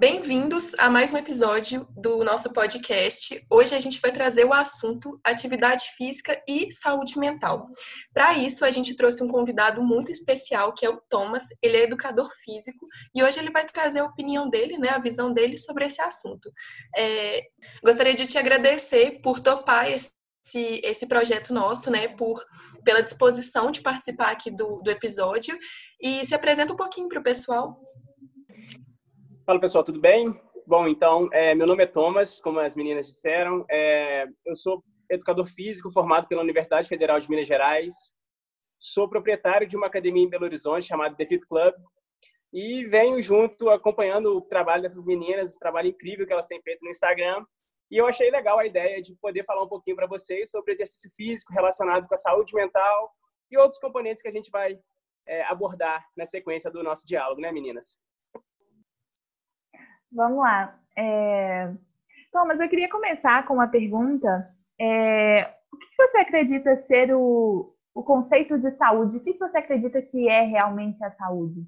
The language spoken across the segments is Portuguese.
Bem-vindos a mais um episódio do nosso podcast. Hoje a gente vai trazer o assunto atividade física e saúde mental. Para isso, a gente trouxe um convidado muito especial, que é o Thomas. Ele é educador físico e hoje ele vai trazer a opinião dele, né, a visão dele sobre esse assunto. É, gostaria de te agradecer por topar esse esse, esse projeto nosso, né, por, pela disposição de participar aqui do, do episódio. E se apresenta um pouquinho para o pessoal. Fala pessoal, tudo bem? Bom, então, é, meu nome é Thomas, como as meninas disseram. É, eu sou educador físico formado pela Universidade Federal de Minas Gerais. Sou proprietário de uma academia em Belo Horizonte chamada The Fit Club. E venho junto acompanhando o trabalho dessas meninas, o trabalho incrível que elas têm feito no Instagram. E eu achei legal a ideia de poder falar um pouquinho para vocês sobre exercício físico relacionado com a saúde mental e outros componentes que a gente vai é, abordar na sequência do nosso diálogo, né, meninas? Vamos lá. É... Thomas, eu queria começar com uma pergunta. É... O que você acredita ser o, o conceito de saúde? O que você acredita que é realmente a saúde?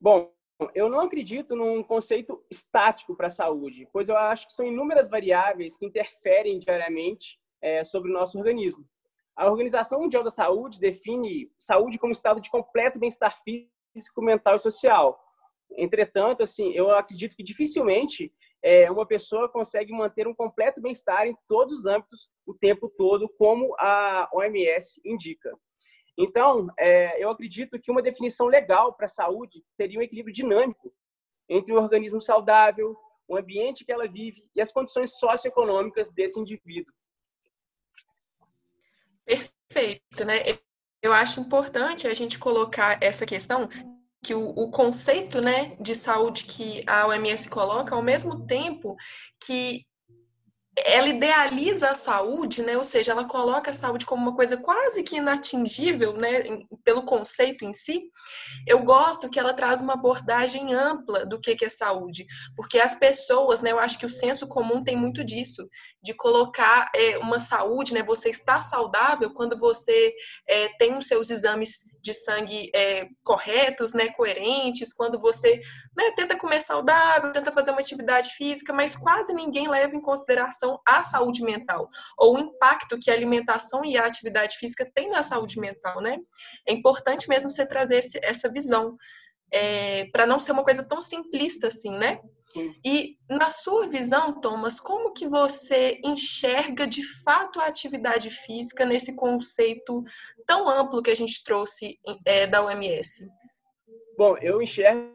Bom, eu não acredito num conceito estático para a saúde, pois eu acho que são inúmeras variáveis que interferem diariamente é, sobre o nosso organismo. A Organização Mundial da Saúde define saúde como estado de completo bem-estar físico, mental e social, Entretanto, assim, eu acredito que dificilmente é, uma pessoa consegue manter um completo bem-estar em todos os âmbitos o tempo todo, como a OMS indica. Então, é, eu acredito que uma definição legal para a saúde seria um equilíbrio dinâmico entre o organismo saudável, o ambiente que ela vive e as condições socioeconômicas desse indivíduo. Perfeito, né? Eu acho importante a gente colocar essa questão que o, o, conceito né, de saúde que a OMS coloca, ao mesmo tempo que ela idealiza a saúde, né? Ou seja, ela coloca a saúde como uma coisa quase que inatingível, né? Pelo conceito em si. Eu gosto que ela traz uma abordagem ampla do que é saúde, porque as pessoas, né? Eu acho que o senso comum tem muito disso, de colocar é, uma saúde, né? Você está saudável quando você é, tem os seus exames de sangue é, corretos, né? Coerentes, quando você né, tenta comer saudável, tenta fazer uma atividade física, mas quase ninguém leva em consideração a saúde mental ou o impacto que a alimentação e a atividade física têm na saúde mental, né? É importante mesmo você trazer esse, essa visão é, para não ser uma coisa tão simplista assim, né? E na sua visão, Thomas, como que você enxerga de fato a atividade física nesse conceito tão amplo que a gente trouxe é, da OMS? Bom, eu enxergo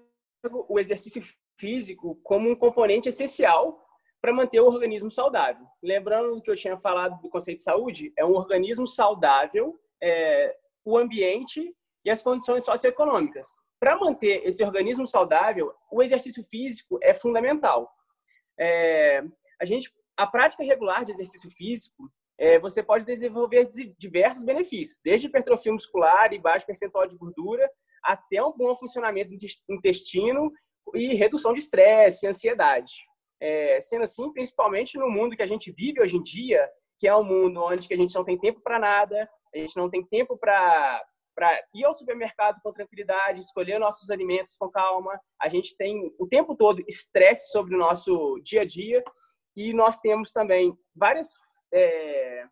o exercício físico como um componente essencial para manter o organismo saudável. Lembrando do que eu tinha falado do conceito de saúde, é um organismo saudável, é, o ambiente e as condições socioeconômicas. Para manter esse organismo saudável, o exercício físico é fundamental. É, a gente, a prática regular de exercício físico, é, você pode desenvolver diversos benefícios, desde hipertrofia muscular e baixo percentual de gordura, até um bom funcionamento do intestino e redução de estresse e ansiedade. É, sendo assim, principalmente no mundo que a gente vive hoje em dia, que é um mundo onde a gente não tem tempo para nada, a gente não tem tempo para para ir ao supermercado com tranquilidade, escolher nossos alimentos com calma. A gente tem o tempo todo estresse sobre o nosso dia a dia e nós temos também várias, é,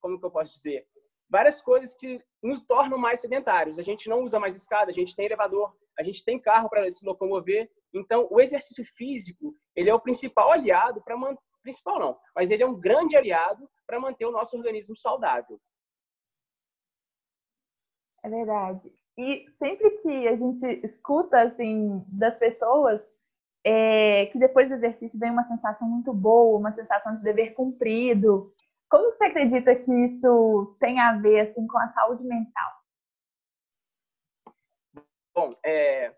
como que eu posso dizer, várias coisas que nos tornam mais sedentários. A gente não usa mais escada, a gente tem elevador, a gente tem carro para se locomover. Então, o exercício físico ele é o principal aliado para manter principal não, mas ele é um grande aliado para manter o nosso organismo saudável. É verdade. E sempre que a gente escuta assim das pessoas é, que depois do exercício vem uma sensação muito boa, uma sensação de dever cumprido. Como você acredita que isso tem a ver assim, com a saúde mental? Bom, é,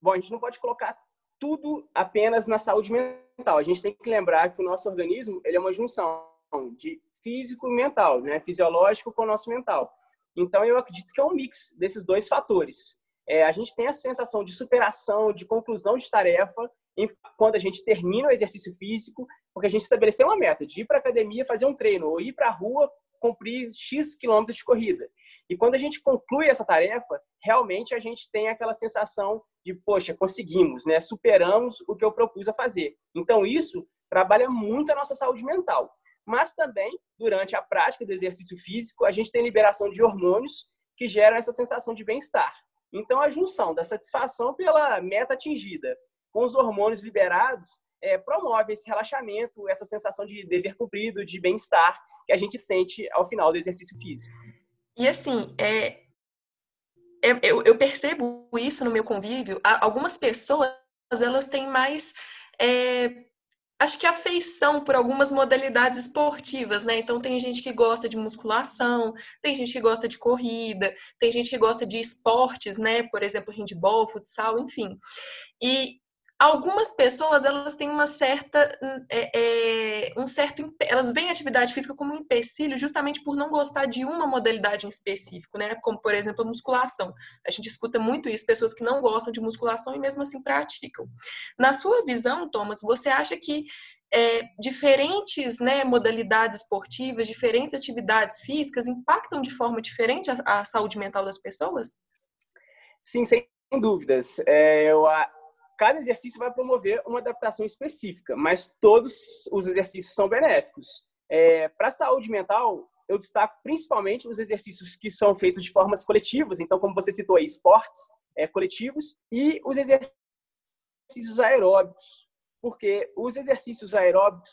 bom, a gente não pode colocar tudo apenas na saúde mental. A gente tem que lembrar que o nosso organismo ele é uma junção de físico e mental, né? Fisiológico com o nosso mental. Então, eu acredito que é um mix desses dois fatores. É, a gente tem a sensação de superação, de conclusão de tarefa, em, quando a gente termina o exercício físico, porque a gente estabeleceu uma meta de ir para a academia fazer um treino, ou ir para a rua cumprir X quilômetros de corrida. E quando a gente conclui essa tarefa, realmente a gente tem aquela sensação de, poxa, conseguimos, né? Superamos o que eu propus a fazer. Então, isso trabalha muito a nossa saúde mental. Mas também, durante a prática do exercício físico, a gente tem liberação de hormônios que geram essa sensação de bem-estar. Então, a junção da satisfação pela meta atingida com os hormônios liberados é, promove esse relaxamento, essa sensação de dever cumprido, de bem-estar que a gente sente ao final do exercício físico. E assim, é, eu, eu, percebo isso no meu convívio. Algumas pessoas elas têm mais é, acho que afeição por algumas modalidades esportivas, né? Então tem gente que gosta de musculação, tem gente que gosta de corrida, tem gente que gosta de esportes, né? Por exemplo, handball, futsal, enfim. E algumas pessoas elas têm uma certa é, é, um certo elas veem a atividade física como um empecilho justamente por não gostar de uma modalidade em específico né como por exemplo a musculação a gente escuta muito isso pessoas que não gostam de musculação e mesmo assim praticam na sua visão Thomas você acha que é, diferentes né, modalidades esportivas, diferentes atividades físicas impactam de forma diferente a, a saúde mental das pessoas? Sim, sem dúvidas. É, eu, cada exercício vai promover uma adaptação específica, mas todos os exercícios são benéficos. É, Para a saúde mental, eu destaco principalmente os exercícios que são feitos de formas coletivas, então, como você citou aí, esportes é, coletivos, e os exercícios aeróbicos, porque os exercícios aeróbicos,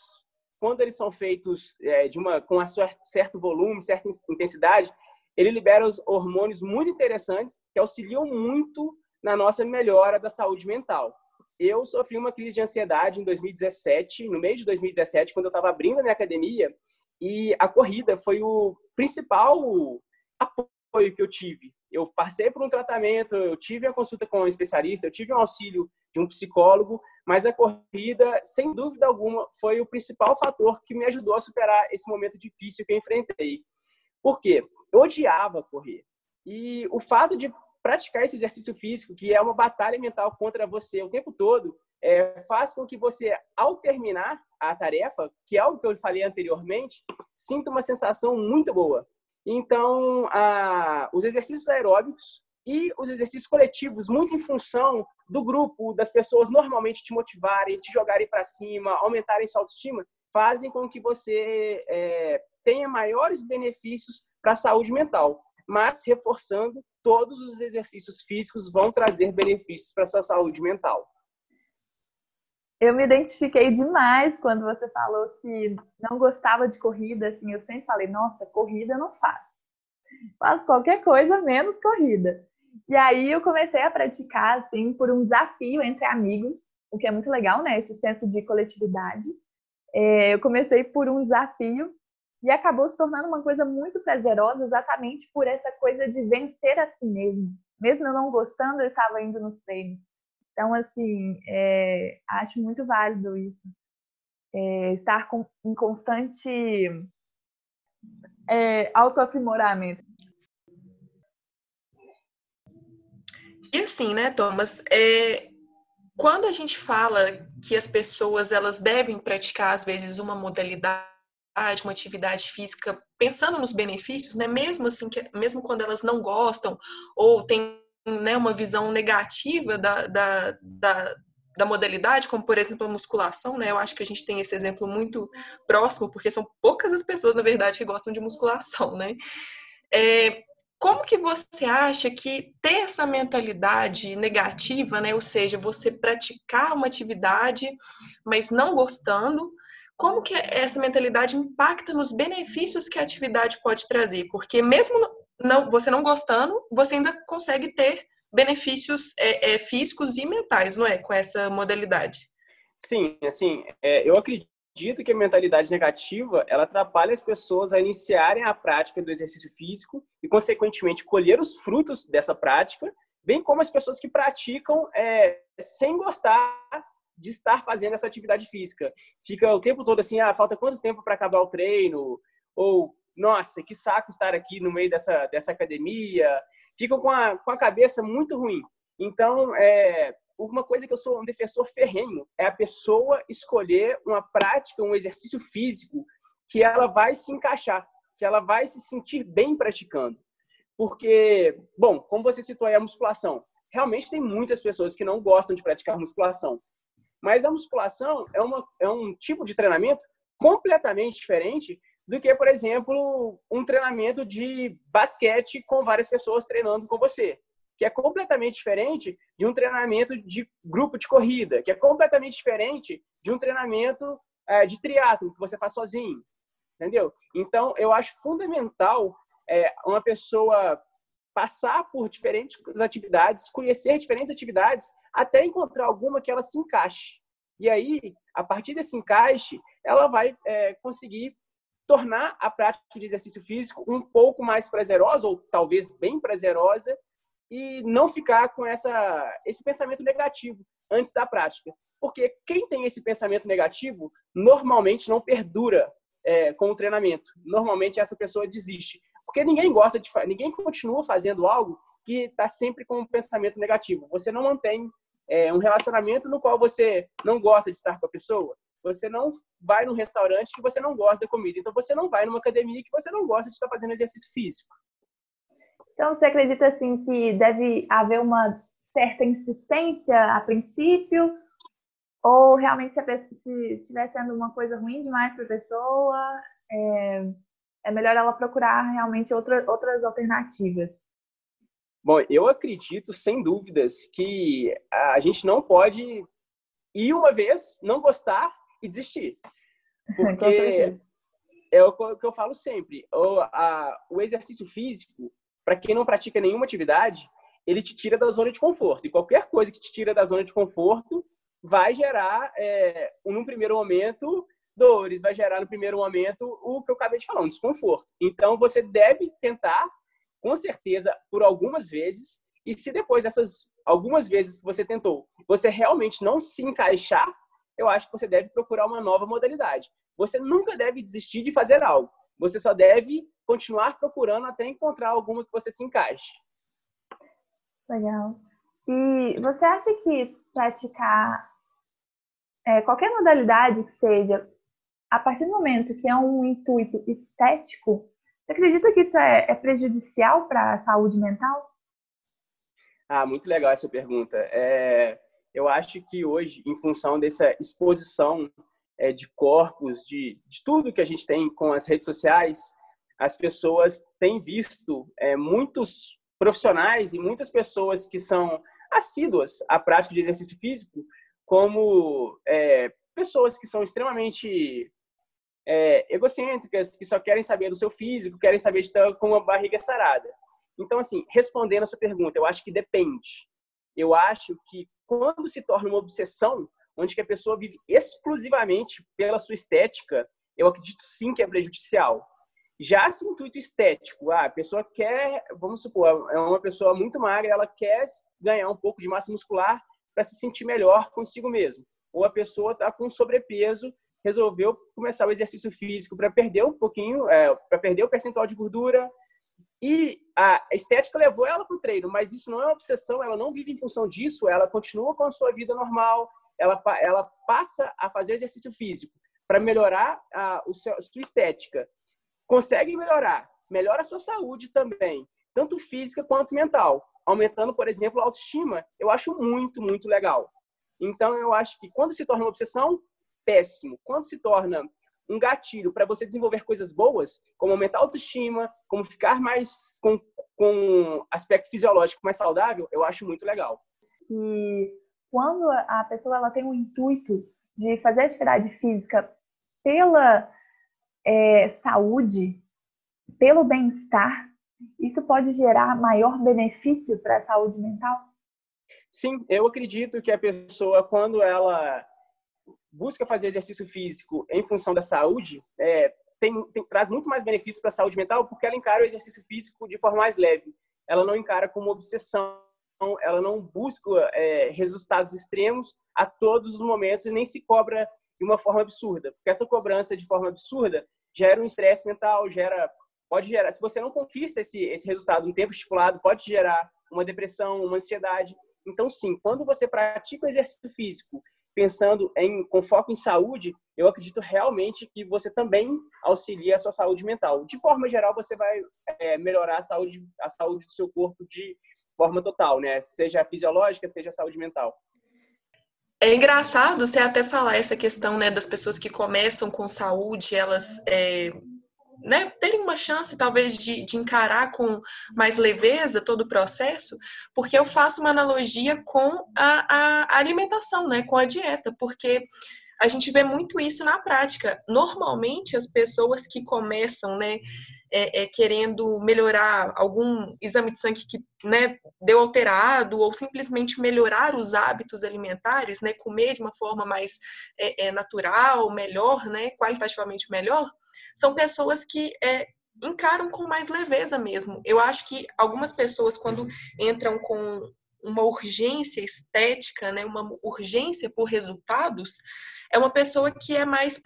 quando eles são feitos é, de uma, com a certo volume, certa intensidade, ele libera os hormônios muito interessantes que auxiliam muito na nossa melhora da saúde mental. Eu sofri uma crise de ansiedade em 2017, no meio de 2017, quando eu estava abrindo a minha academia, e a corrida foi o principal apoio que eu tive. Eu passei por um tratamento, eu tive a consulta com um especialista, eu tive um auxílio de um psicólogo, mas a corrida, sem dúvida alguma, foi o principal fator que me ajudou a superar esse momento difícil que eu enfrentei. Por quê? Eu odiava correr. E o fato de praticar esse exercício físico, que é uma batalha mental contra você o tempo todo, é, faz com que você, ao terminar a tarefa, que é algo que eu falei anteriormente, sinta uma sensação muito boa. Então, a, os exercícios aeróbicos e os exercícios coletivos, muito em função do grupo, das pessoas normalmente te motivarem, te jogarem para cima, aumentarem sua autoestima, fazem com que você é, tenha maiores benefícios para a saúde mental mas reforçando, todos os exercícios físicos vão trazer benefícios para sua saúde mental. Eu me identifiquei demais quando você falou que não gostava de corrida, assim, eu sempre falei, nossa, corrida eu não faço. Faço qualquer coisa menos corrida. E aí eu comecei a praticar, assim, por um desafio entre amigos, o que é muito legal, né? Esse senso de coletividade. É, eu comecei por um desafio e acabou se tornando uma coisa muito prazerosa exatamente por essa coisa de vencer a si mesmo. Mesmo eu não gostando, eu estava indo nos treinos. Então, assim, é, acho muito válido isso. É, estar com, em constante é, autoaprimoramento. E assim, né, Thomas, é, quando a gente fala que as pessoas elas devem praticar, às vezes, uma modalidade uma atividade física, pensando nos benefícios, né? Mesmo assim, que, mesmo quando elas não gostam ou têm né, uma visão negativa da, da, da, da modalidade, como por exemplo a musculação, né? Eu acho que a gente tem esse exemplo muito próximo, porque são poucas as pessoas, na verdade, que gostam de musculação, né? É, como que você acha que ter essa mentalidade negativa, né? Ou seja, você praticar uma atividade, mas não gostando, como que essa mentalidade impacta nos benefícios que a atividade pode trazer? Porque mesmo não, você não gostando, você ainda consegue ter benefícios é, é, físicos e mentais, não é? Com essa modalidade. Sim, assim, é, eu acredito que a mentalidade negativa ela atrapalha as pessoas a iniciarem a prática do exercício físico e, consequentemente, colher os frutos dessa prática, bem como as pessoas que praticam é, sem gostar de estar fazendo essa atividade física. Fica o tempo todo assim, ah, falta quanto tempo para acabar o treino? Ou, nossa, que saco estar aqui no meio dessa, dessa academia. Ficam com a, com a cabeça muito ruim. Então, é, uma coisa que eu sou um defensor ferrenho é a pessoa escolher uma prática, um exercício físico que ela vai se encaixar, que ela vai se sentir bem praticando. Porque, bom, como você citou aí a musculação, realmente tem muitas pessoas que não gostam de praticar musculação. Mas a musculação é, uma, é um tipo de treinamento completamente diferente do que, por exemplo, um treinamento de basquete com várias pessoas treinando com você, que é completamente diferente de um treinamento de grupo de corrida, que é completamente diferente de um treinamento é, de triatlo que você faz sozinho, entendeu? Então, eu acho fundamental é, uma pessoa passar por diferentes atividades, conhecer diferentes atividades, até encontrar alguma que ela se encaixe. E aí, a partir desse encaixe, ela vai é, conseguir tornar a prática de exercício físico um pouco mais prazerosa, ou talvez bem prazerosa, e não ficar com essa, esse pensamento negativo antes da prática. Porque quem tem esse pensamento negativo normalmente não perdura é, com o treinamento. Normalmente essa pessoa desiste. Porque ninguém gosta de ninguém continua fazendo algo que está sempre com um pensamento negativo. Você não mantém é, um relacionamento no qual você não gosta de estar com a pessoa. Você não vai num restaurante que você não gosta da comida. Então você não vai numa academia que você não gosta de estar fazendo exercício físico. Então você acredita assim que deve haver uma certa insistência a princípio? Ou realmente se estiver sendo uma coisa ruim demais para a pessoa, é, é melhor ela procurar realmente outra, outras alternativas. Bom, eu acredito, sem dúvidas, que a gente não pode ir uma vez, não gostar e desistir. Porque é o que eu falo sempre. O, a, o exercício físico, para quem não pratica nenhuma atividade, ele te tira da zona de conforto. E qualquer coisa que te tira da zona de conforto vai gerar, é, num primeiro momento, dores, vai gerar no primeiro momento o que eu acabei de falar, um desconforto. Então, você deve tentar, com certeza, por algumas vezes, e se depois dessas algumas vezes que você tentou, você realmente não se encaixar, eu acho que você deve procurar uma nova modalidade. Você nunca deve desistir de fazer algo. Você só deve continuar procurando até encontrar alguma que você se encaixe. Legal. E você acha que praticar é, qualquer modalidade que seja a partir do momento que é um intuito estético, você acredita que isso é, é prejudicial para a saúde mental? Ah, muito legal essa pergunta. É, eu acho que hoje, em função dessa exposição é, de corpos, de, de tudo que a gente tem com as redes sociais, as pessoas têm visto é, muitos profissionais e muitas pessoas que são assíduas à prática de exercício físico como é, pessoas que são extremamente é, egocêntricas, que só querem saber do seu físico, querem saber de estar com uma barriga sarada. Então, assim, respondendo a sua pergunta, eu acho que depende. Eu acho que quando se torna uma obsessão, onde que a pessoa vive exclusivamente pela sua estética, eu acredito sim que é prejudicial. Já se intuito estético, ah, a pessoa quer, vamos supor, é uma pessoa muito magra, ela quer ganhar um pouco de massa muscular para se sentir melhor consigo mesmo. Ou a pessoa está com sobrepeso resolveu começar o exercício físico para perder um pouquinho, é, para perder o percentual de gordura. E a estética levou ela para o treino, mas isso não é uma obsessão, ela não vive em função disso, ela continua com a sua vida normal, ela, ela passa a fazer exercício físico para melhorar a, o seu, a sua estética. Consegue melhorar, melhora a sua saúde também, tanto física quanto mental, aumentando, por exemplo, a autoestima. Eu acho muito, muito legal. Então, eu acho que quando se torna uma obsessão, péssimo. Quando se torna um gatilho para você desenvolver coisas boas, como aumentar a autoestima, como ficar mais com, com aspectos fisiológicos mais saudável, eu acho muito legal. E quando a pessoa ela tem o intuito de fazer atividade física pela é, saúde, pelo bem-estar, isso pode gerar maior benefício para a saúde mental? Sim, eu acredito que a pessoa, quando ela busca fazer exercício físico em função da saúde, é, tem, tem, traz muito mais benefícios para a saúde mental porque ela encara o exercício físico de forma mais leve. Ela não encara como obsessão, ela não busca é, resultados extremos a todos os momentos e nem se cobra de uma forma absurda. Porque essa cobrança de forma absurda gera um estresse mental, gera pode gerar, se você não conquista esse, esse resultado no tempo estipulado, pode gerar uma depressão, uma ansiedade. Então, sim, quando você pratica o exercício físico pensando em com foco em saúde, eu acredito realmente que você também auxilia a sua saúde mental. De forma geral, você vai é, melhorar a saúde, a saúde do seu corpo de forma total, né? Seja fisiológica, seja saúde mental. É engraçado você até falar essa questão, né, das pessoas que começam com saúde, elas é, né, terem uma chance, talvez, de, de encarar com mais leveza todo o processo, porque eu faço uma analogia com a, a alimentação, né, com a dieta, porque a gente vê muito isso na prática. Normalmente, as pessoas que começam, né, é, é, querendo melhorar algum exame de sangue que né, deu alterado, ou simplesmente melhorar os hábitos alimentares, né, comer de uma forma mais é, é natural, melhor, né, qualitativamente melhor, são pessoas que é, encaram com mais leveza mesmo. Eu acho que algumas pessoas, quando entram com uma urgência estética, né, uma urgência por resultados, é uma pessoa que é mais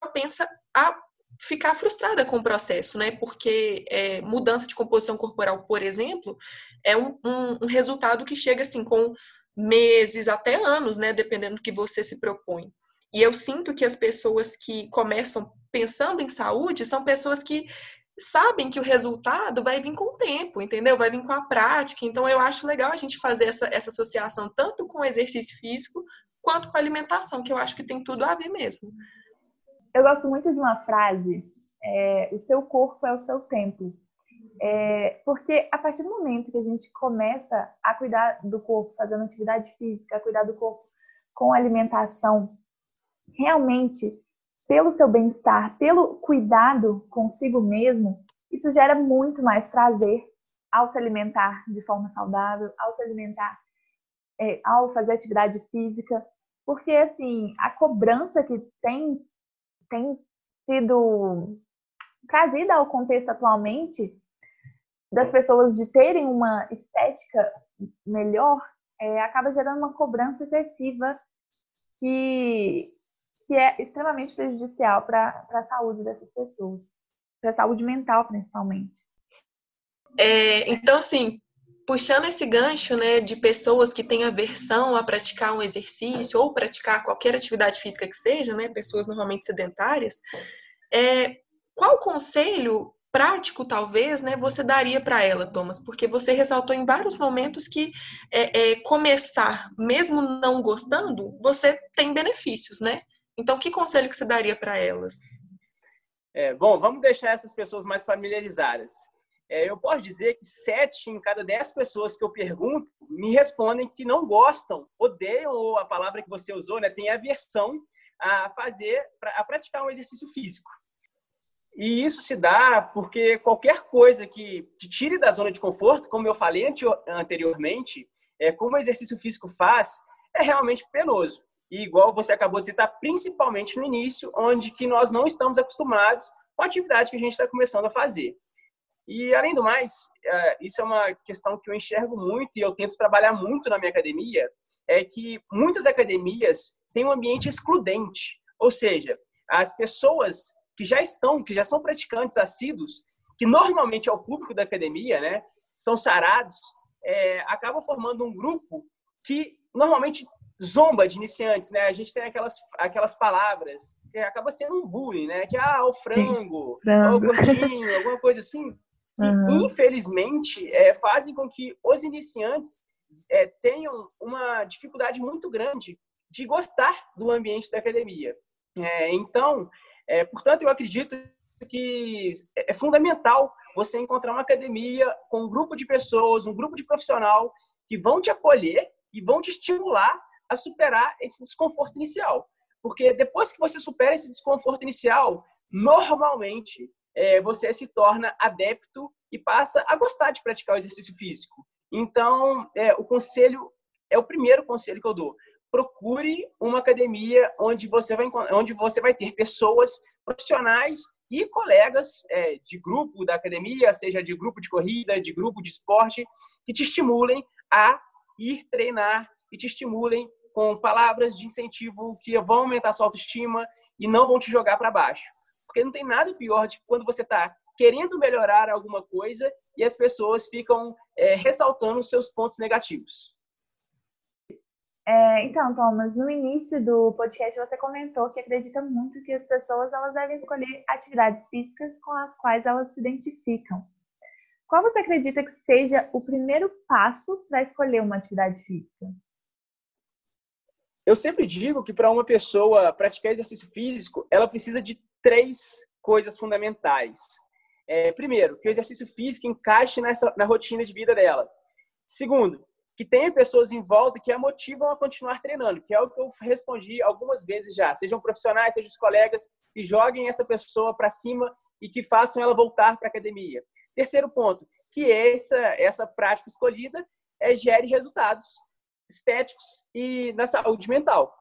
propensa a ficar frustrada com o processo, né? Porque é, mudança de composição corporal, por exemplo, é um, um, um, resultado que chega assim com meses até anos, né? Dependendo do que você se propõe. E eu sinto que as pessoas que começam pensando em saúde são pessoas que sabem que o resultado vai vir com o tempo, entendeu? Vai vir com a prática. Então, eu acho legal a gente fazer essa, essa associação tanto com o exercício físico quanto com a alimentação, que eu acho que tem tudo a ver mesmo. Eu gosto muito de uma frase: é, o seu corpo é o seu templo. É, porque a partir do momento que a gente começa a cuidar do corpo, fazendo atividade física, a cuidar do corpo com alimentação, realmente, pelo seu bem-estar, pelo cuidado consigo mesmo, isso gera muito mais prazer ao se alimentar de forma saudável, ao se alimentar, é, ao fazer atividade física, porque assim a cobrança que tem tem sido trazida ao contexto atualmente das pessoas de terem uma estética melhor é, acaba gerando uma cobrança excessiva que, que é extremamente prejudicial para a saúde dessas pessoas, para a saúde mental principalmente. É, então, assim, puxando esse gancho, né, de pessoas que têm aversão a praticar um exercício ou praticar qualquer atividade física que seja, né, pessoas normalmente sedentárias, é, qual conselho prático, talvez, né, você daria para ela, Thomas? Porque você ressaltou em vários momentos que é, é, começar, mesmo não gostando, você tem benefícios, né? Então, que conselho que você daria para elas? É, bom, vamos deixar essas pessoas mais familiarizadas é, eu posso dizer que sete em cada dez pessoas que eu pergunto me respondem que não gostam, odeiam ou a palavra que você usou, né, tem aversão a fazer, a praticar um exercício físico. E isso se dá porque qualquer coisa que te tire da zona de conforto, como eu falei anteriormente, é, como o exercício físico faz, é realmente penoso. E igual você acabou de citar, principalmente no início, onde que nós não estamos acostumados com a atividade que a gente está começando a fazer. E, além do mais, é, isso é uma questão que eu enxergo muito e eu tento trabalhar muito na minha academia, é que muitas academias têm um ambiente excludente. Ou seja, as pessoas que já estão, que já são praticantes assíduos, que normalmente é o público da academia, né, são sarados, é, acabam formando um grupo que normalmente zomba de iniciantes, né? A gente tem aquelas, aquelas palavras que acaba sendo um bullying, né? Que ah, o frango, frango. o gordinho, alguma coisa assim. Uhum. infelizmente, é, fazem com que os iniciantes é, tenham uma dificuldade muito grande de gostar do ambiente da academia. É, então, é, portanto, eu acredito que é fundamental você encontrar uma academia com um grupo de pessoas, um grupo de profissional que vão te acolher e vão te estimular a superar esse desconforto inicial. Porque depois que você supera esse desconforto inicial, normalmente é, você se torna adepto e passa a gostar de praticar o exercício físico. Então, é, o conselho é o primeiro conselho que eu dou. Procure uma academia onde você vai, onde você vai ter pessoas profissionais e colegas é, de grupo da academia, seja de grupo de corrida, de grupo de esporte, que te estimulem a ir treinar e te estimulem com palavras de incentivo que vão aumentar sua autoestima e não vão te jogar para baixo. Porque não tem nada pior de quando você está querendo melhorar alguma coisa e as pessoas ficam é, ressaltando os seus pontos negativos. É, então, Thomas, no início do podcast você comentou que acredita muito que as pessoas elas devem escolher atividades físicas com as quais elas se identificam. qual você acredita que seja o primeiro passo para escolher uma atividade física? Eu sempre digo que para uma pessoa praticar exercício físico, ela precisa de três coisas fundamentais. É, primeiro, que o exercício físico encaixe nessa, na rotina de vida dela. Segundo, que tenha pessoas em volta que a motivam a continuar treinando, que é o que eu respondi algumas vezes já. Sejam profissionais, sejam os colegas, que joguem essa pessoa para cima e que façam ela voltar para a academia. Terceiro ponto, que essa, essa prática escolhida é, gere resultados estéticos e na saúde mental.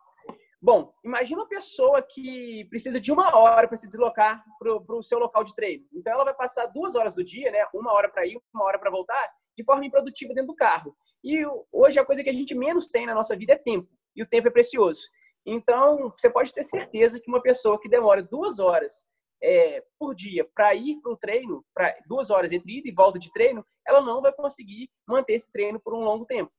Bom, imagina uma pessoa que precisa de uma hora para se deslocar para o seu local de treino. Então, ela vai passar duas horas do dia, né? Uma hora para ir, uma hora para voltar, de forma improdutiva dentro do carro. E hoje a coisa que a gente menos tem na nossa vida é tempo. E o tempo é precioso. Então, você pode ter certeza que uma pessoa que demora duas horas é, por dia para ir para o treino, para duas horas entre ida e volta de treino, ela não vai conseguir manter esse treino por um longo tempo.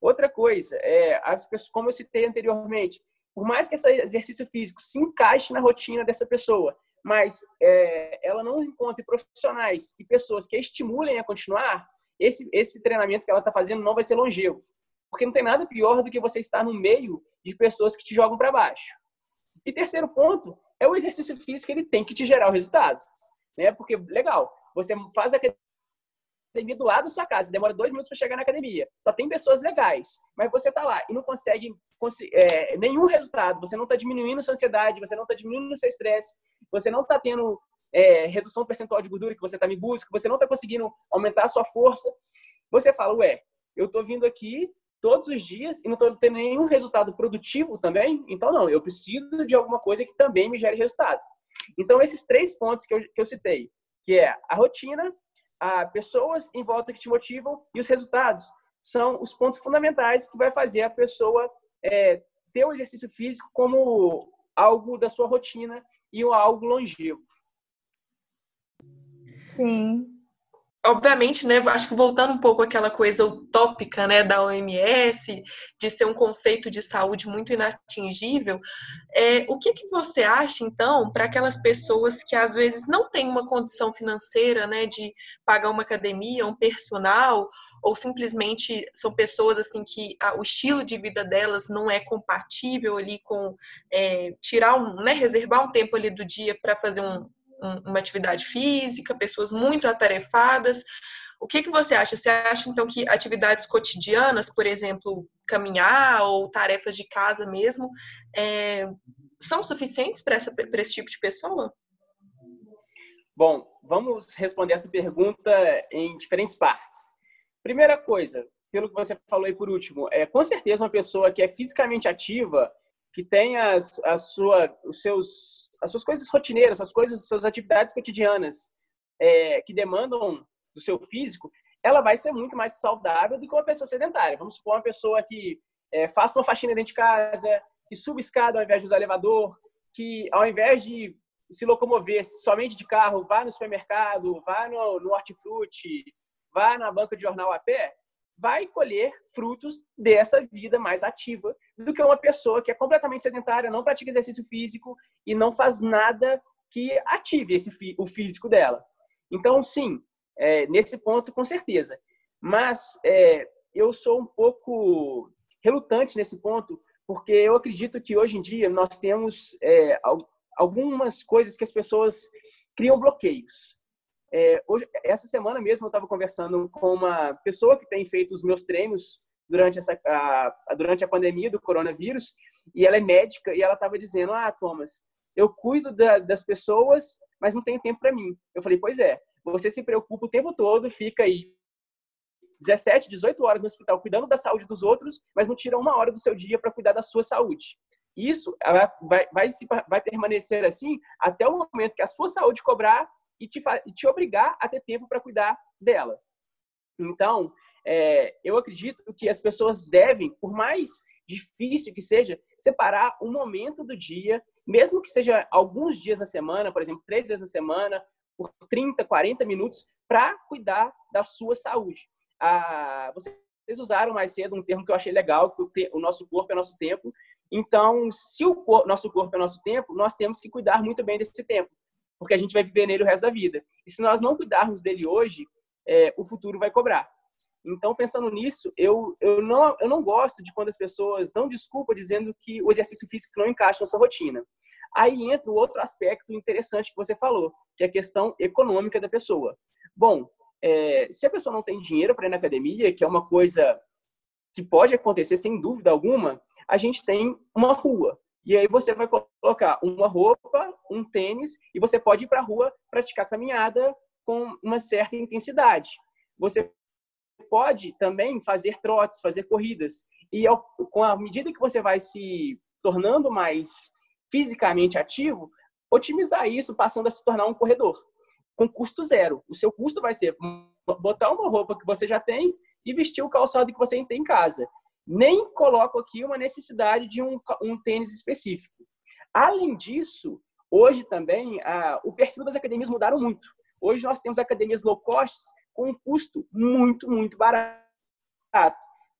Outra coisa, é, as pessoas, como eu citei anteriormente, por mais que esse exercício físico se encaixe na rotina dessa pessoa, mas é, ela não encontre profissionais e pessoas que a estimulem a continuar, esse, esse treinamento que ela está fazendo não vai ser longevo. Porque não tem nada pior do que você estar no meio de pessoas que te jogam para baixo. E terceiro ponto é o exercício físico, ele tem que te gerar o resultado. Né? Porque, legal, você faz a academia do lado da sua casa, demora dois minutos para chegar na academia. Só tem pessoas legais, mas você está lá e não consegue é, nenhum resultado. Você não está diminuindo sua ansiedade, você não está diminuindo seu estresse, você não está tendo é, redução percentual de gordura que você está me busca, você não está conseguindo aumentar a sua força. Você fala, ué, eu estou vindo aqui todos os dias e não estou tendo nenhum resultado produtivo também, então não, eu preciso de alguma coisa que também me gere resultado. Então, esses três pontos que eu, que eu citei, que é a rotina, a pessoas em volta que te motivam e os resultados são os pontos fundamentais que vai fazer a pessoa é, ter o exercício físico como algo da sua rotina e algo longevo. Sim, obviamente, né, acho que voltando um pouco àquela coisa utópica, né, da OMS, de ser um conceito de saúde muito inatingível, é, o que, que você acha, então, para aquelas pessoas que às vezes não têm uma condição financeira, né, de pagar uma academia, um personal, ou simplesmente são pessoas, assim, que a, o estilo de vida delas não é compatível ali com é, tirar um, né, reservar um tempo ali do dia para fazer um, uma atividade física, pessoas muito atarefadas. O que, que você acha? Você acha, então, que atividades cotidianas, por exemplo, caminhar ou tarefas de casa mesmo, é, são suficientes para esse tipo de pessoa? Bom, vamos responder essa pergunta em diferentes partes. Primeira coisa, pelo que você falou aí por último, é com certeza uma pessoa que é fisicamente ativa, que tem as, a sua, os seus as suas coisas rotineiras, as coisas, as suas atividades cotidianas é, que demandam do seu físico, ela vai ser muito mais saudável do que uma pessoa sedentária. Vamos supor uma pessoa que é, faça uma faxina dentro de casa, que suba escada ao invés de usar elevador, que ao invés de se locomover somente de carro, vá no supermercado, vá no, no hortifruti, vá na banca de jornal a pé, vai colher frutos dessa vida mais ativa do que uma pessoa que é completamente sedentária, não pratica exercício físico e não faz nada que ative esse, o físico dela. Então, sim, é, nesse ponto, com certeza. Mas é, eu sou um pouco relutante nesse ponto, porque eu acredito que hoje em dia nós temos é, algumas coisas que as pessoas criam bloqueios. É, hoje, essa semana mesmo eu estava conversando com uma pessoa que tem feito os meus treinos durante, essa, a, durante a pandemia do coronavírus, e ela é médica, e ela estava dizendo, ah, Thomas, eu cuido da, das pessoas, mas não tenho tempo para mim. Eu falei, pois é, você se preocupa o tempo todo, fica aí 17, 18 horas no hospital cuidando da saúde dos outros, mas não tira uma hora do seu dia para cuidar da sua saúde. Isso vai, vai, vai permanecer assim até o momento que a sua saúde cobrar e te, te obrigar a ter tempo para cuidar dela. Então, é, eu acredito que as pessoas devem, por mais difícil que seja, separar um momento do dia, mesmo que seja alguns dias na semana, por exemplo, três vezes na semana, por 30, 40 minutos, para cuidar da sua saúde. Ah, vocês usaram mais cedo um termo que eu achei legal, que o, nosso corpo é nosso tempo. Então, se o cor, nosso corpo é nosso tempo, nós temos que cuidar muito bem desse tempo porque a gente vai viver nele o resto da vida. E se nós não cuidarmos dele hoje, é, o futuro vai cobrar. Então, pensando nisso, eu, eu, não, eu não gosto de quando as pessoas dão desculpa dizendo que o exercício físico não encaixa na sua rotina. Aí entra o outro aspecto interessante que você falou, que é a questão econômica da pessoa. Bom, é, se a pessoa não tem dinheiro para ir na academia, que é uma coisa que pode acontecer sem dúvida alguma, a gente tem uma rua. E aí você vai colocar uma roupa, um tênis, e você pode ir para a rua praticar caminhada com uma certa intensidade. Você pode também fazer trotes, fazer corridas. E ao, com a medida que você vai se tornando mais fisicamente ativo, otimizar isso passando a se tornar um corredor com custo zero. O seu custo vai ser botar uma roupa que você já tem e vestir o calçado que você tem em casa. Nem coloco aqui uma necessidade de um, um tênis específico. Além disso, hoje também a, o perfil das academias mudaram muito. Hoje nós temos academias low cost com um custo muito, muito barato.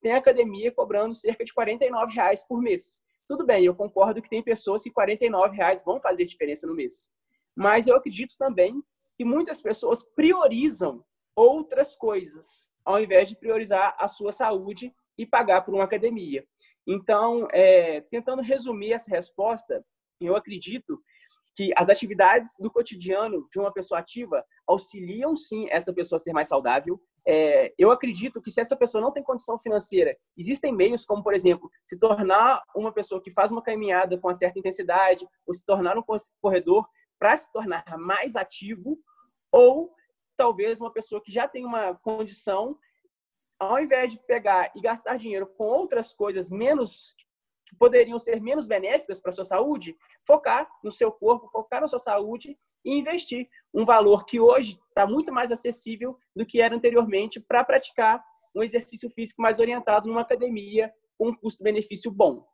Tem academia cobrando cerca de 49 reais por mês. Tudo bem, eu concordo que tem pessoas que 49 reais vão fazer diferença no mês. Mas eu acredito também que muitas pessoas priorizam outras coisas, ao invés de priorizar a sua saúde e pagar por uma academia. Então, é, tentando resumir essa resposta, eu acredito que as atividades do cotidiano de uma pessoa ativa auxiliam sim essa pessoa a ser mais saudável. É, eu acredito que se essa pessoa não tem condição financeira, existem meios como, por exemplo, se tornar uma pessoa que faz uma caminhada com uma certa intensidade, ou se tornar um corredor para se tornar mais ativo, ou talvez uma pessoa que já tem uma condição, ao invés de pegar e gastar dinheiro com outras coisas menos que poderiam ser menos benéficas para a sua saúde, focar no seu corpo, focar na sua saúde e investir um valor que hoje está muito mais acessível do que era anteriormente para praticar um exercício físico mais orientado numa academia com um custo-benefício bom.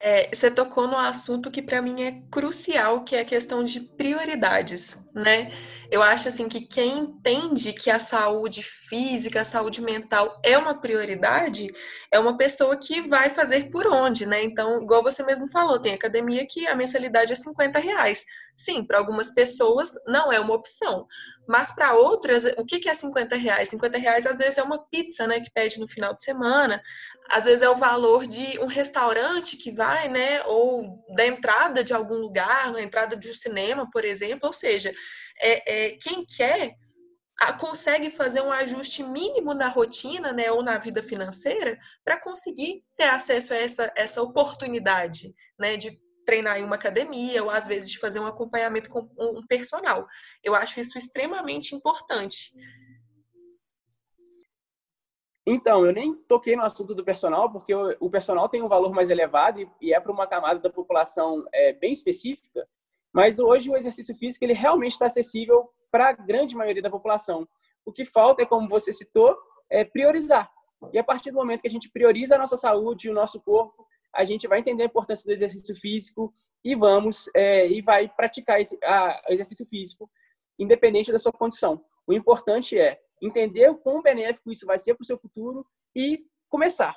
É, você tocou no assunto que para mim é crucial, que é a questão de prioridades, né? Eu acho assim que quem entende que a saúde física, a saúde mental é uma prioridade, é uma pessoa que vai fazer por onde, né? Então, igual você mesmo falou, tem academia que a mensalidade é 50 reais. Sim, para algumas pessoas não é uma opção. Mas para outras, o que, é 50 reais? 50 reais às vezes é uma pizza, né? Que pede no final de semana. Às vezes é o valor de um restaurante que vai, né? Ou da entrada de algum lugar, a entrada de um cinema, por exemplo. Ou seja, é, é, quem quer consegue fazer um ajuste mínimo na rotina, né, ou na vida financeira, para conseguir ter acesso a essa, essa oportunidade, né, de treinar em uma academia ou às vezes de fazer um acompanhamento com um personal. Eu acho isso extremamente importante. Então, eu nem toquei no assunto do personal, porque o personal tem um valor mais elevado e é para uma camada da população é, bem específica, mas hoje o exercício físico ele realmente está acessível para a grande maioria da população. O que falta é, como você citou, é priorizar. E a partir do momento que a gente prioriza a nossa saúde e o nosso corpo, a gente vai entender a importância do exercício físico e vamos é, e vai praticar esse a, exercício físico, independente da sua condição. O importante é entender o quão benéfico isso vai ser para o seu futuro e começar.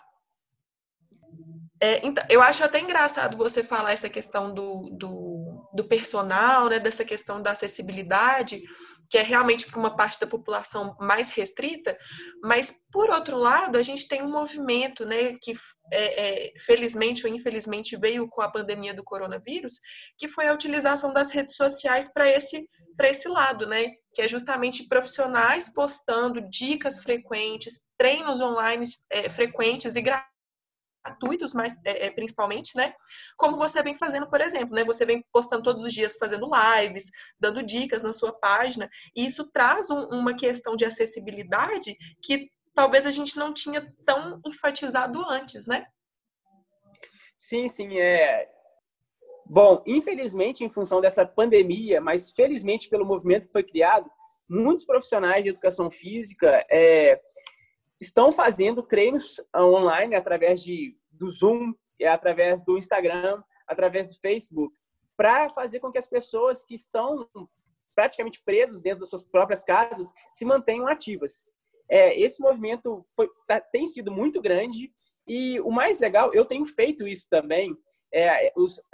É, então, eu acho até engraçado você falar essa questão do, do, do personal, né, dessa questão da acessibilidade, que é realmente para uma parte da população mais restrita, mas, por outro lado, a gente tem um movimento né, que, é, é, felizmente ou infelizmente, veio com a pandemia do coronavírus, que foi a utilização das redes sociais para esse, esse lado, né? que é justamente profissionais postando dicas frequentes, treinos online é, frequentes e gratuitos gratuitos, mas é, é, principalmente, né? Como você vem fazendo, por exemplo, né? Você vem postando todos os dias, fazendo lives, dando dicas na sua página, e isso traz um, uma questão de acessibilidade que talvez a gente não tinha tão enfatizado antes, né? Sim, sim, é. Bom, infelizmente, em função dessa pandemia, mas felizmente pelo movimento que foi criado, muitos profissionais de educação física é, estão fazendo treinos online através de, do Zoom, através do Instagram, através do Facebook, para fazer com que as pessoas que estão praticamente presas dentro das suas próprias casas se mantenham ativas. É, esse movimento foi, tá, tem sido muito grande e o mais legal, eu tenho feito isso também, É,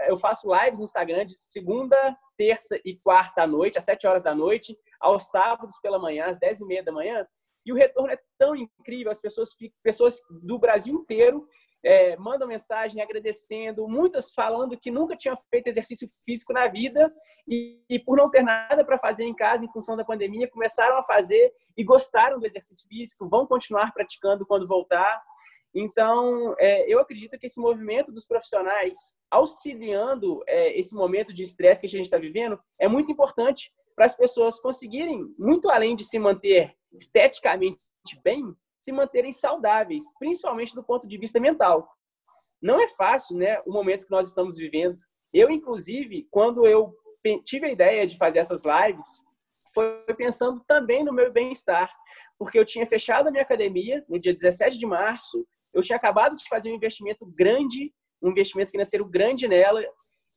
eu faço lives no Instagram de segunda, terça e quarta à noite, às 7 horas da noite, aos sábados pela manhã, às 10 e meia da manhã. E o retorno é tão incrível, as pessoas, pessoas do Brasil inteiro é, mandam mensagem agradecendo, muitas falando que nunca tinham feito exercício físico na vida e, e por não ter nada para fazer em casa em função da pandemia, começaram a fazer e gostaram do exercício físico, vão continuar praticando quando voltar. Então, é, eu acredito que esse movimento dos profissionais auxiliando é, esse momento de estresse que a gente está vivendo é muito importante para as pessoas conseguirem, muito além de se manter esteticamente bem, se manterem saudáveis, principalmente do ponto de vista mental. Não é fácil, né, o momento que nós estamos vivendo. Eu, inclusive, quando eu tive a ideia de fazer essas lives, foi pensando também no meu bem-estar, porque eu tinha fechado a minha academia no dia 17 de março, eu tinha acabado de fazer um investimento grande, um investimento financeiro grande nela,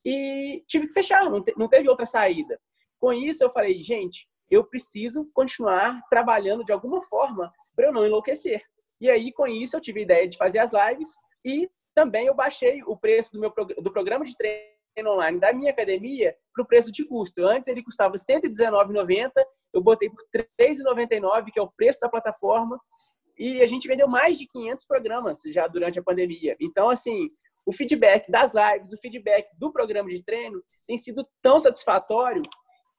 e tive que fechar, não teve outra saída. Com isso, eu falei, gente, eu preciso continuar trabalhando de alguma forma para eu não enlouquecer. E aí, com isso, eu tive a ideia de fazer as lives e também eu baixei o preço do meu do programa de treino online da minha academia para o preço de custo. Antes ele custava R$ 119,90, eu botei por R$ 3,99, que é o preço da plataforma, e a gente vendeu mais de 500 programas já durante a pandemia. Então, assim, o feedback das lives, o feedback do programa de treino tem sido tão satisfatório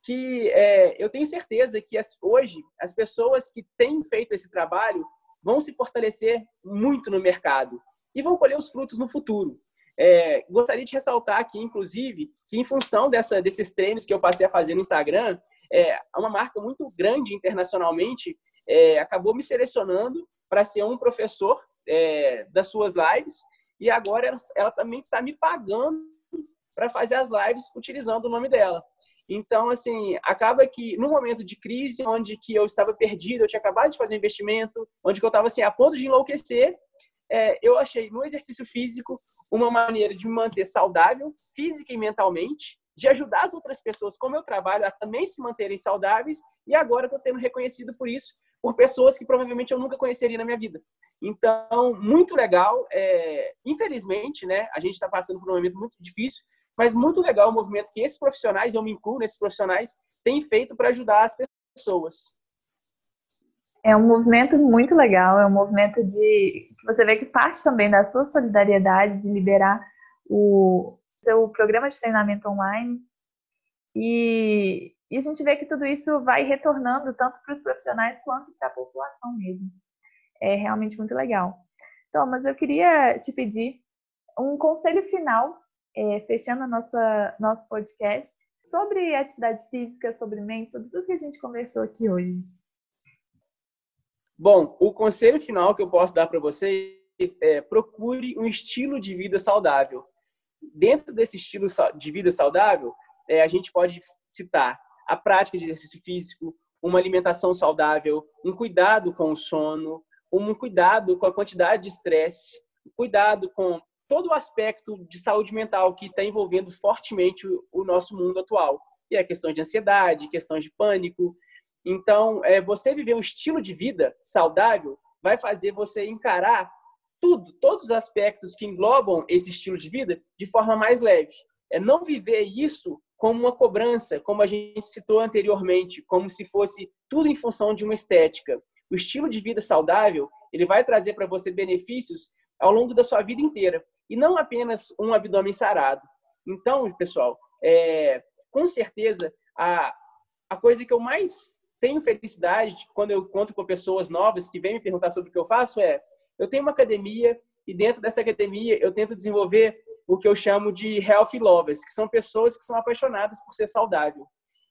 que é, eu tenho certeza que as, hoje as pessoas que têm feito esse trabalho vão se fortalecer muito no mercado e vão colher os frutos no futuro. É, gostaria de ressaltar aqui, inclusive, que em função dessa, desses treinos que eu passei a fazer no Instagram, é, uma marca muito grande internacionalmente é, acabou me selecionando para ser um professor é, das suas lives e agora ela, ela também está me pagando para fazer as lives utilizando o nome dela. Então, assim, acaba que no momento de crise, onde que eu estava perdido, eu tinha acabado de fazer um investimento, onde que eu estava assim, a ponto de enlouquecer, é, eu achei no exercício físico uma maneira de me manter saudável, física e mentalmente, de ajudar as outras pessoas com o meu trabalho a também se manterem saudáveis, e agora estou sendo reconhecido por isso, por pessoas que provavelmente eu nunca conheceria na minha vida. Então, muito legal. É, infelizmente, né, a gente está passando por um momento muito difícil, mas muito legal o movimento que esses profissionais, eu me incluo nesses profissionais, têm feito para ajudar as pessoas. É um movimento muito legal, é um movimento de você vê que parte também da sua solidariedade de liberar o seu programa de treinamento online e, e a gente vê que tudo isso vai retornando tanto para os profissionais quanto para a população mesmo. É realmente muito legal. Então, mas eu queria te pedir um conselho final, é, fechando a nossa nosso podcast, sobre atividade física, sobre mente, sobre tudo que a gente conversou aqui hoje. Bom, o conselho final que eu posso dar para vocês é procure um estilo de vida saudável. Dentro desse estilo de vida saudável, é, a gente pode citar a prática de exercício físico, uma alimentação saudável, um cuidado com o sono, um cuidado com a quantidade de estresse, um cuidado com todo o aspecto de saúde mental que está envolvendo fortemente o nosso mundo atual, que é questão de ansiedade, questões de pânico. Então, é, você viver um estilo de vida saudável vai fazer você encarar tudo, todos os aspectos que englobam esse estilo de vida de forma mais leve. É não viver isso como uma cobrança, como a gente citou anteriormente, como se fosse tudo em função de uma estética. O estilo de vida saudável, ele vai trazer para você benefícios ao longo da sua vida inteira e não apenas um abdômen sarado. Então, pessoal, é, com certeza a, a coisa que eu mais tenho felicidade quando eu conto com pessoas novas que vêm me perguntar sobre o que eu faço é eu tenho uma academia e dentro dessa academia eu tento desenvolver o que eu chamo de healthy lovers, que são pessoas que são apaixonadas por ser saudável.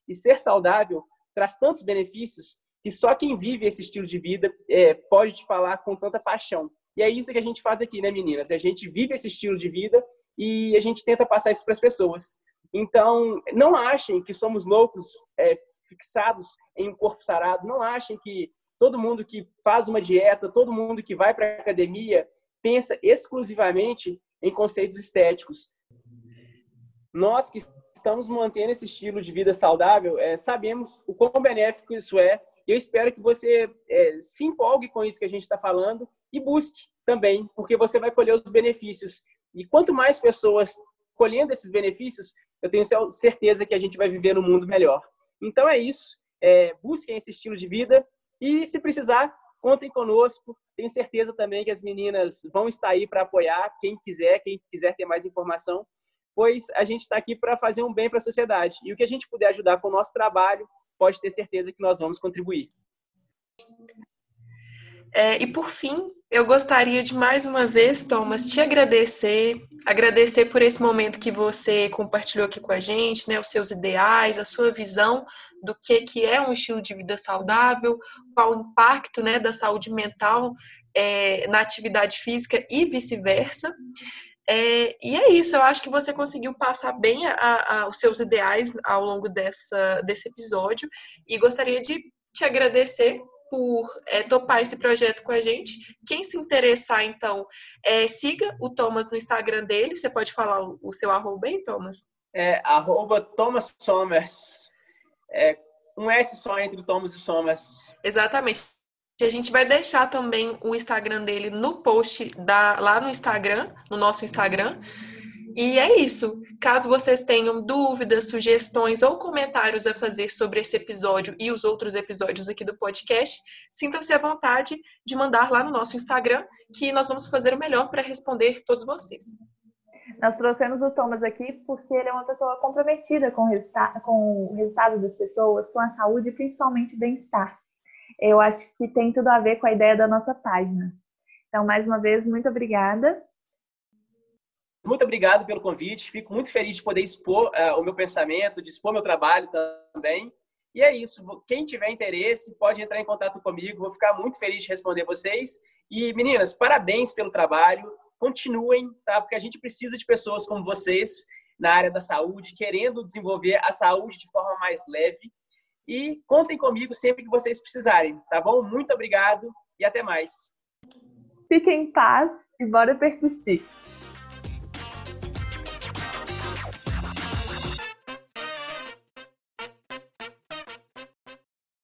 E ser saudável traz tantos benefícios que só quem vive esse estilo de vida é, pode te falar com tanta paixão. E é isso que a gente faz aqui, né, meninas? A gente vive esse estilo de vida e a gente tenta passar isso para as pessoas. Então, não achem que somos loucos é, fixados em um corpo sarado. Não achem que todo mundo que faz uma dieta, todo mundo que vai para a academia, pensa exclusivamente em conceitos estéticos. Nós que estamos mantendo esse estilo de vida saudável, é, sabemos o quão benéfico isso é. Eu espero que você é, se empolgue com isso que a gente está falando e busque também, porque você vai colher os benefícios. E quanto mais pessoas colhendo esses benefícios, eu tenho certeza que a gente vai viver num mundo melhor. Então é isso. É, busquem esse estilo de vida e, se precisar, contem conosco. Tenho certeza também que as meninas vão estar aí para apoiar quem quiser, quem quiser ter mais informação, pois a gente está aqui para fazer um bem para a sociedade. E o que a gente puder ajudar com o nosso trabalho, pode ter certeza que nós vamos contribuir. É, e por fim, eu gostaria de mais uma vez, Thomas, te agradecer, agradecer por esse momento que você compartilhou aqui com a gente, né, os seus ideais, a sua visão do que, que é um estilo de vida saudável, qual o impacto né, da saúde mental é, na atividade física e vice-versa. É, e é isso, eu acho que você conseguiu passar bem a, a, os seus ideais ao longo dessa, desse episódio e gostaria de te agradecer por é, topar esse projeto com a gente. Quem se interessar, então, é, siga o Thomas no Instagram dele. Você pode falar o, o seu arroba aí, Thomas? É arroba Thomas Somers. É, um S só entre o Thomas e o Somers. Exatamente. A gente vai deixar também o Instagram dele no post da, lá no Instagram, no nosso Instagram. E é isso. Caso vocês tenham dúvidas, sugestões ou comentários a fazer sobre esse episódio e os outros episódios aqui do podcast, sintam-se à vontade de mandar lá no nosso Instagram, que nós vamos fazer o melhor para responder todos vocês. Nós trouxemos o Thomas aqui porque ele é uma pessoa comprometida com o, resulta com o resultado das pessoas, com a saúde e principalmente bem-estar. Eu acho que tem tudo a ver com a ideia da nossa página. Então, mais uma vez, muito obrigada muito obrigado pelo convite. Fico muito feliz de poder expor uh, o meu pensamento, de expor meu trabalho também. E é isso. Quem tiver interesse pode entrar em contato comigo. Vou ficar muito feliz de responder vocês. E meninas, parabéns pelo trabalho. Continuem, tá? Porque a gente precisa de pessoas como vocês na área da saúde, querendo desenvolver a saúde de forma mais leve. E contem comigo sempre que vocês precisarem, tá bom? Muito obrigado e até mais. Fiquem em paz e bora persistir.